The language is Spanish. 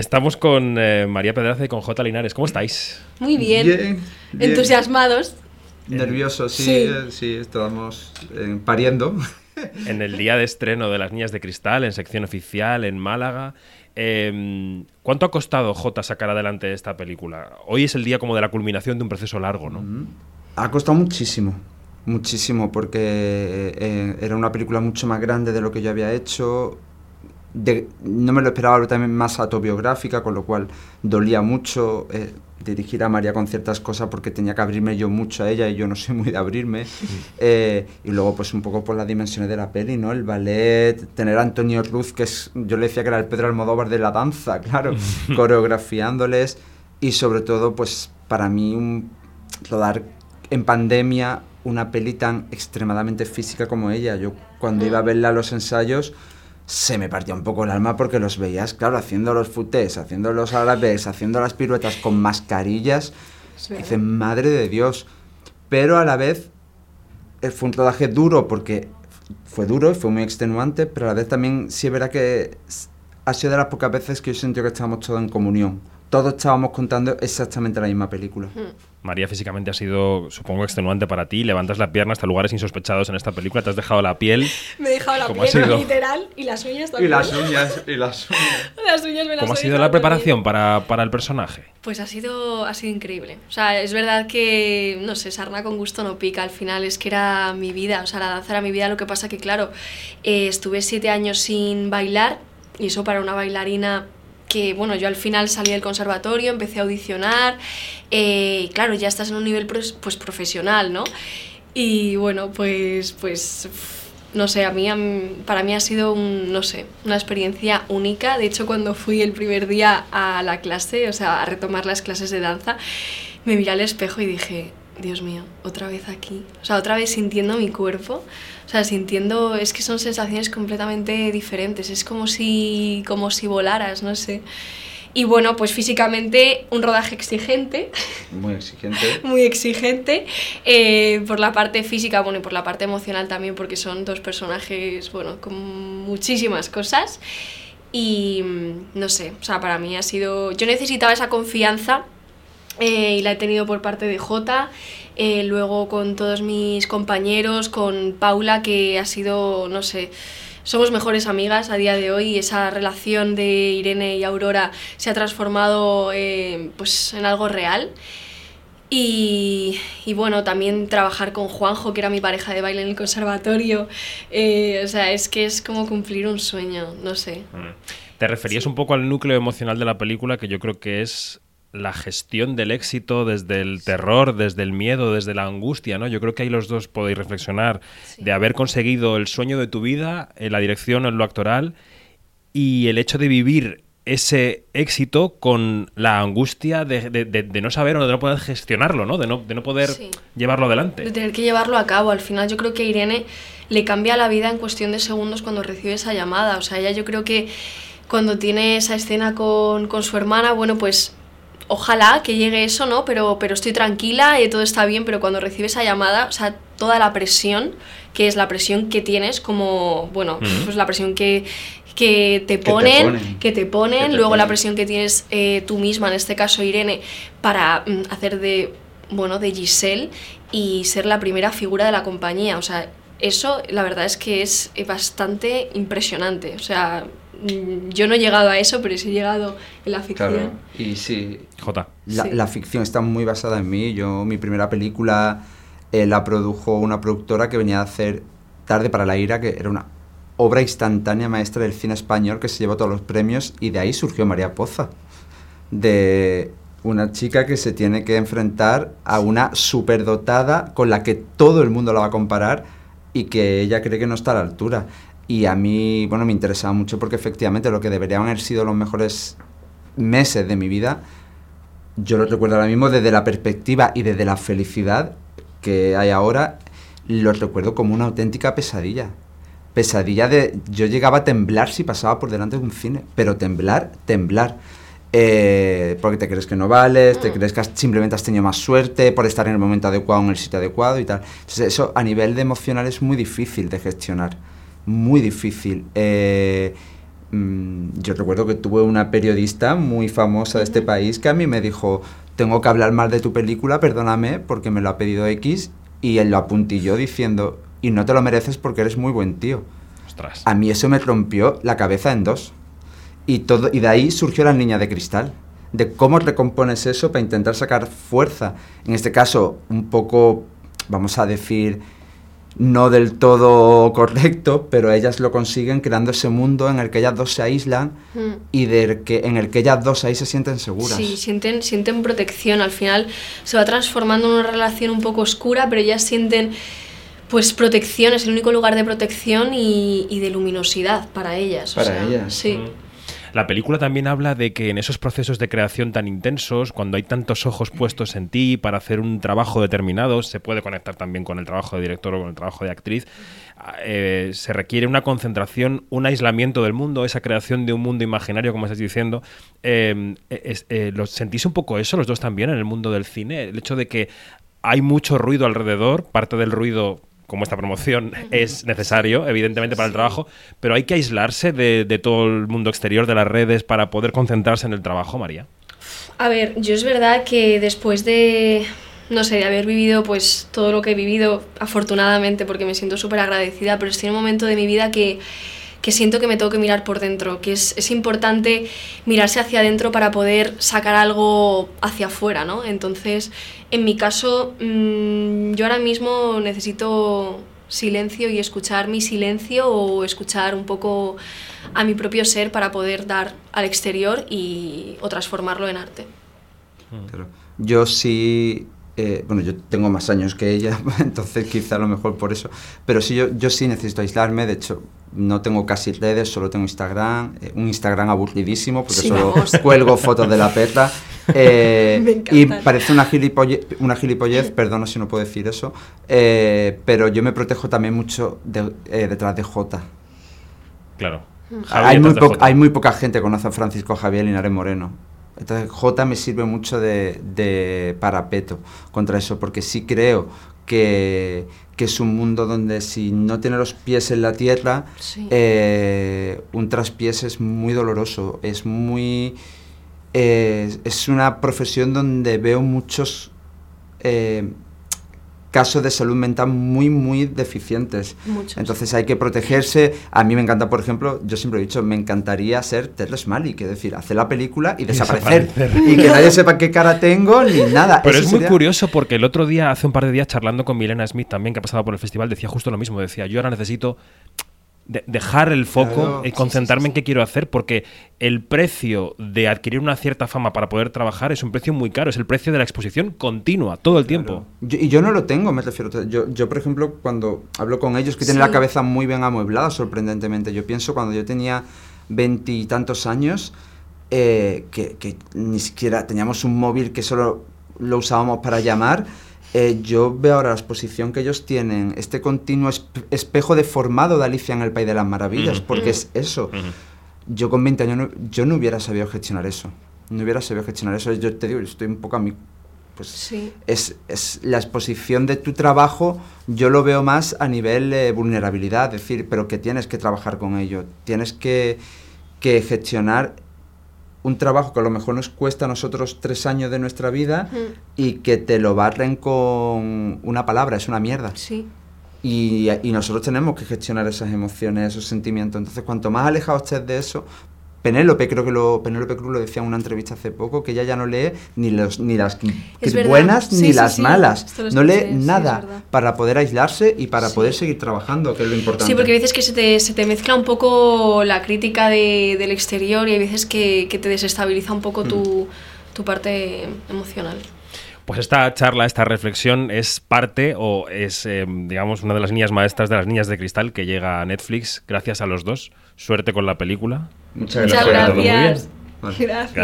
Estamos con eh, María Pedraza y con J. Linares. ¿Cómo estáis? Muy bien. Bien, bien. Entusiasmados. Nerviosos, sí, Sí. eh, sí, estábamos eh, pariendo. En el día de estreno de Las Niñas de Cristal, en sección oficial, en Málaga. Eh, ¿Cuánto ha costado J sacar adelante esta película? Hoy es el día como de la culminación de un proceso largo, ¿no? Ha costado muchísimo, muchísimo, porque eh, era una película mucho más grande de lo que yo había hecho. De- no me lo esperaba algo también más autobiográfica, con lo cual dolía mucho eh, dirigir a María con ciertas cosas porque tenía que abrirme yo mucho a ella y yo no soy muy de abrirme. Eh, y luego pues un poco por las dimensiones de la peli, ¿no? El ballet, tener a Antonio Ruz, que es, yo le decía que era el Pedro Almodóvar de la danza, claro, coreografiándoles y sobre todo pues para mí un, rodar en pandemia una peli tan extremadamente física como ella. Yo cuando iba a verla a los ensayos se me partía un poco el alma porque los veías, claro, haciendo los futés, haciendo los árabes, haciendo las piruetas con mascarillas. Dices, madre de Dios. Pero a la vez fue un rodaje duro porque fue duro y fue muy extenuante, pero a la vez también sí es verdad que ha sido de las pocas veces que yo sentí que estábamos todos en comunión. Todos estábamos contando exactamente la misma película. María físicamente ha sido, supongo, extenuante para ti. Levantas la pierna hasta lugares insospechados en esta película. Te has dejado la piel. Me he dejado la ¿Cómo ha piel sido? literal y las uñas Y también. las uñas, y las uñas. Las uñas me las ¿Cómo ha he sido la preparación para, para el personaje? Pues ha sido, ha sido increíble. O sea, es verdad que, no sé, sarna con gusto no pica. Al final es que era mi vida. O sea, la danza era mi vida. Lo que pasa que, claro, eh, estuve siete años sin bailar. Y eso para una bailarina que, bueno, yo al final salí del conservatorio, empecé a audicionar. eh, y claro, ya estás en un nivel pues, profesional, ¿no? Y bueno, pues, pues no sé, a mí, para mí ha sido no sé, una experiencia única. De hecho, cuando fui el primer día a la clase, o sea, a retomar las clases de danza, me miré al espejo y dije, Dios mío, otra vez aquí. O sea, otra vez sintiendo mi cuerpo. O sea, sintiendo, es que son sensaciones completamente diferentes. Es como si, como si volaras, no sé. Y bueno, pues físicamente un rodaje exigente Muy exigente. muy exigente eh, por la parte física, bueno, y por la parte emocional también, porque son dos personajes, bueno, con muchísimas cosas. Y mm, no sé, o sea, para mí ha sido. Yo necesitaba esa confianza eh, y la he tenido por parte de Jota. eh, luego con todos mis compañeros, con Paula, que ha sido, no sé, somos mejores amigas a día de hoy y esa relación de Irene y Aurora se ha transformado eh, pues en algo real. Y, y bueno, también trabajar con Juanjo, que era mi pareja de baile en el conservatorio. eh, o sea, es que es como cumplir un sueño, no sé. Te referías un poco al núcleo emocional de la película, que yo creo que es la gestión del éxito desde el terror, desde el miedo, desde la angustia, ¿no? Yo creo que ahí los dos podéis reflexionar Sí. de haber conseguido el sueño de tu vida, en la dirección, en lo actoral, y el hecho de vivir ese éxito con la angustia de, de- de- de no saber o de no poder gestionarlo, ¿no? De no, de no poder Sí. llevarlo De adelante. tener que llevarlo a cabo. Al final yo creo que a Irene le cambia la vida en cuestión de segundos cuando recibe esa llamada. O sea, ella yo creo que cuando tiene esa escena con, con su hermana, bueno, pues ojalá que llegue eso, ¿no? Pero, pero estoy tranquila y todo está bien, pero cuando recibe esa llamada, o sea, toda la presión, que es la presión que tienes como, bueno, pues la presión que, que te te ponen, que te ponen, Que te luego la presión que tienes eh, tú misma, en este caso Irene, para mm, hacer de, bueno, de Giselle y ser la primera figura de la compañía. O sea, eso la verdad es que es eh, bastante impresionante. O sea, yo no he llegado a eso, pero sí he llegado en la ficción. Claro. Y sí, Jota. La, Sí. la ficción está muy basada en mí. Yo, mi primera película eh, la produjo una productora que venía a hacer Tarde para la Ira, que era una obra instantánea maestra del cine español que se llevó todos los premios y de ahí surgió María Poza. De una chica que se tiene que enfrentar a una superdotada con la que todo el mundo la va a comparar y que ella cree que no está a la altura. Y a mí, bueno, me interesaba mucho porque efectivamente lo que deberían haber sido los mejores meses de mi vida yo lo recuerdo ahora mismo desde la perspectiva y desde la felicidad que hay ahora, lo recuerdo como una auténtica pesadilla. Pesadilla de... Yo llegaba a temblar si pasaba por delante de un cine, pero temblar, temblar. Eh, porque te crees que no vales, te crees que has- simplemente has tenido más suerte por estar en el momento adecuado, en el sitio adecuado y tal. Entonces eso a nivel de emocional es muy difícil de gestionar, muy difícil. Eh, mm, yo recuerdo que tuve una periodista muy famosa de este país que a mí me dijo, tengo que hablar mal de tu película, perdóname, porque me lo ha pedido X, y él lo apuntilló diciendo, y no te lo mereces porque eres muy buen tío. Ostras. A mí eso me rompió la cabeza en dos. Y, todo, y de ahí surgió la niña de cristal. De cómo recompones eso para intentar sacar fuerza. En este caso, un poco, vamos a decir, no del todo correcto, pero ellas lo consiguen creando ese mundo en el que ellas dos se aíslan Mm. y del que, en el que ellas dos ahí se sienten seguras. Sí, sienten, sienten protección. Al final se va transformando en una relación un poco oscura, pero ellas sienten pues protección, es el único lugar de protección y, y de luminosidad para ellas. o Para sea, ellas. Sí. La película también habla de que en esos procesos de creación tan intensos, cuando hay tantos ojos puestos en ti para hacer un trabajo determinado, se puede conectar también con el trabajo de director o con el trabajo de actriz, eh, se requiere una concentración, un aislamiento del mundo, esa creación de un mundo imaginario, como estás diciendo. Eh, es- eh, ¿lo ¿Sentís un poco eso los dos también en el mundo del cine? El hecho de que hay mucho ruido alrededor, parte del ruido como esta promoción es necesario, evidentemente, para el trabajo, pero hay que aislarse de, de todo el mundo exterior, de las redes, para poder concentrarse en el trabajo, María. A ver, yo es verdad que después de, no sé, de haber vivido pues todo lo que he vivido, afortunadamente, porque me siento súper agradecida, pero estoy en un momento de mi vida que, que siento que me tengo que mirar por dentro, que es, es importante mirarse hacia adentro para poder sacar algo hacia afuera, ¿no? Entonces, en mi caso, mm, yo ahora mismo necesito silencio y escuchar mi silencio o escuchar un poco a mi propio ser para poder dar al exterior y o transformarlo en arte. Yo sí, eh, bueno, yo tengo más años que ella, entonces quizá a lo mejor por eso, pero sí, yo, yo sí necesito aislarme, de hecho, no tengo casi redes, solo tengo Instagram, eh, un Instagram aburridísimo, porque Sí, solo vamos. cuelgo fotos de la perra, eh, y parece una gilipollez, una gilipollez, perdona si no puedo decir eso, eh, pero yo me protejo también mucho de- eh, detrás de Jota. Claro. Hay muy, de hay muy poca gente que conoce a Francisco Javier Linares Moreno. Entonces J me sirve mucho de, de parapeto contra eso, porque sí creo que, que es un mundo donde si no tiene los pies en la tierra, Sí. eh, un traspiés es muy doloroso, es muy... eh, es una profesión donde veo muchos eh, casos de salud mental muy, muy deficientes. Muchos. Entonces hay que protegerse. A mí me encanta, por ejemplo, yo siempre he dicho, me encantaría ser Terrence Malick, es decir, hacer la película y desaparecer. desaparecer. Y que nadie sepa qué cara tengo ni nada. Pero Eso es muy sería- curioso porque el otro día, hace un par de días, charlando con Milena Smith también, que ha pasado por el festival, decía justo lo mismo. Decía, yo ahora necesito de- dejar el foco Claro. y concentrarme en qué quiero hacer porque el precio de adquirir una cierta fama para poder trabajar es un precio muy caro. Es el precio de la exposición continua, todo el tiempo. Yo- y yo no lo tengo, me refiero. Yo, yo, por ejemplo, cuando hablo con ellos, que tienen la cabeza muy bien amueblada, sorprendentemente. Yo pienso cuando yo tenía veintitantos años, eh, que, que ni siquiera teníamos un móvil que solo lo usábamos para llamar. Eh, yo veo ahora la exposición que ellos tienen, este continuo esp- espejo deformado de Alicia en el País de las Maravillas, porque es eso. Yo con 20 años no, yo no hubiera sabido gestionar eso. No hubiera sabido gestionar eso. Yo te digo, yo estoy un poco a mi... Pues, Sí. es, es la exposición de tu trabajo, yo lo veo más a nivel eh, vulnerabilidad, es decir, pero que tienes que trabajar con ello, tienes que, que gestionar un trabajo que a lo mejor nos cuesta a nosotros tres años de nuestra vida y que te lo barren con una palabra, es una mierda. Sí. Y, y nosotros tenemos que gestionar esas emociones, esos sentimientos. Entonces, cuanto más alejado estés de eso, Penélope creo que lo Penélope Cruz lo decía en una entrevista hace poco que ella ya no lee ni los ni las buenas Sí, ni sí, las sí, malas no lee nada para poder aislarse y para Sí. poder seguir trabajando que es lo importante Sí, porque hay veces que se te, se te mezcla un poco la crítica de- del exterior y hay veces que, que te desestabiliza un poco tu, tu parte emocional. Pues esta charla, esta reflexión es parte o es, eh, digamos, una de las niñas maestras de las niñas de cristal que llega a Netflix gracias a los dos. Suerte con la película. muchas Muchas gracias bien. gracias. Gracias.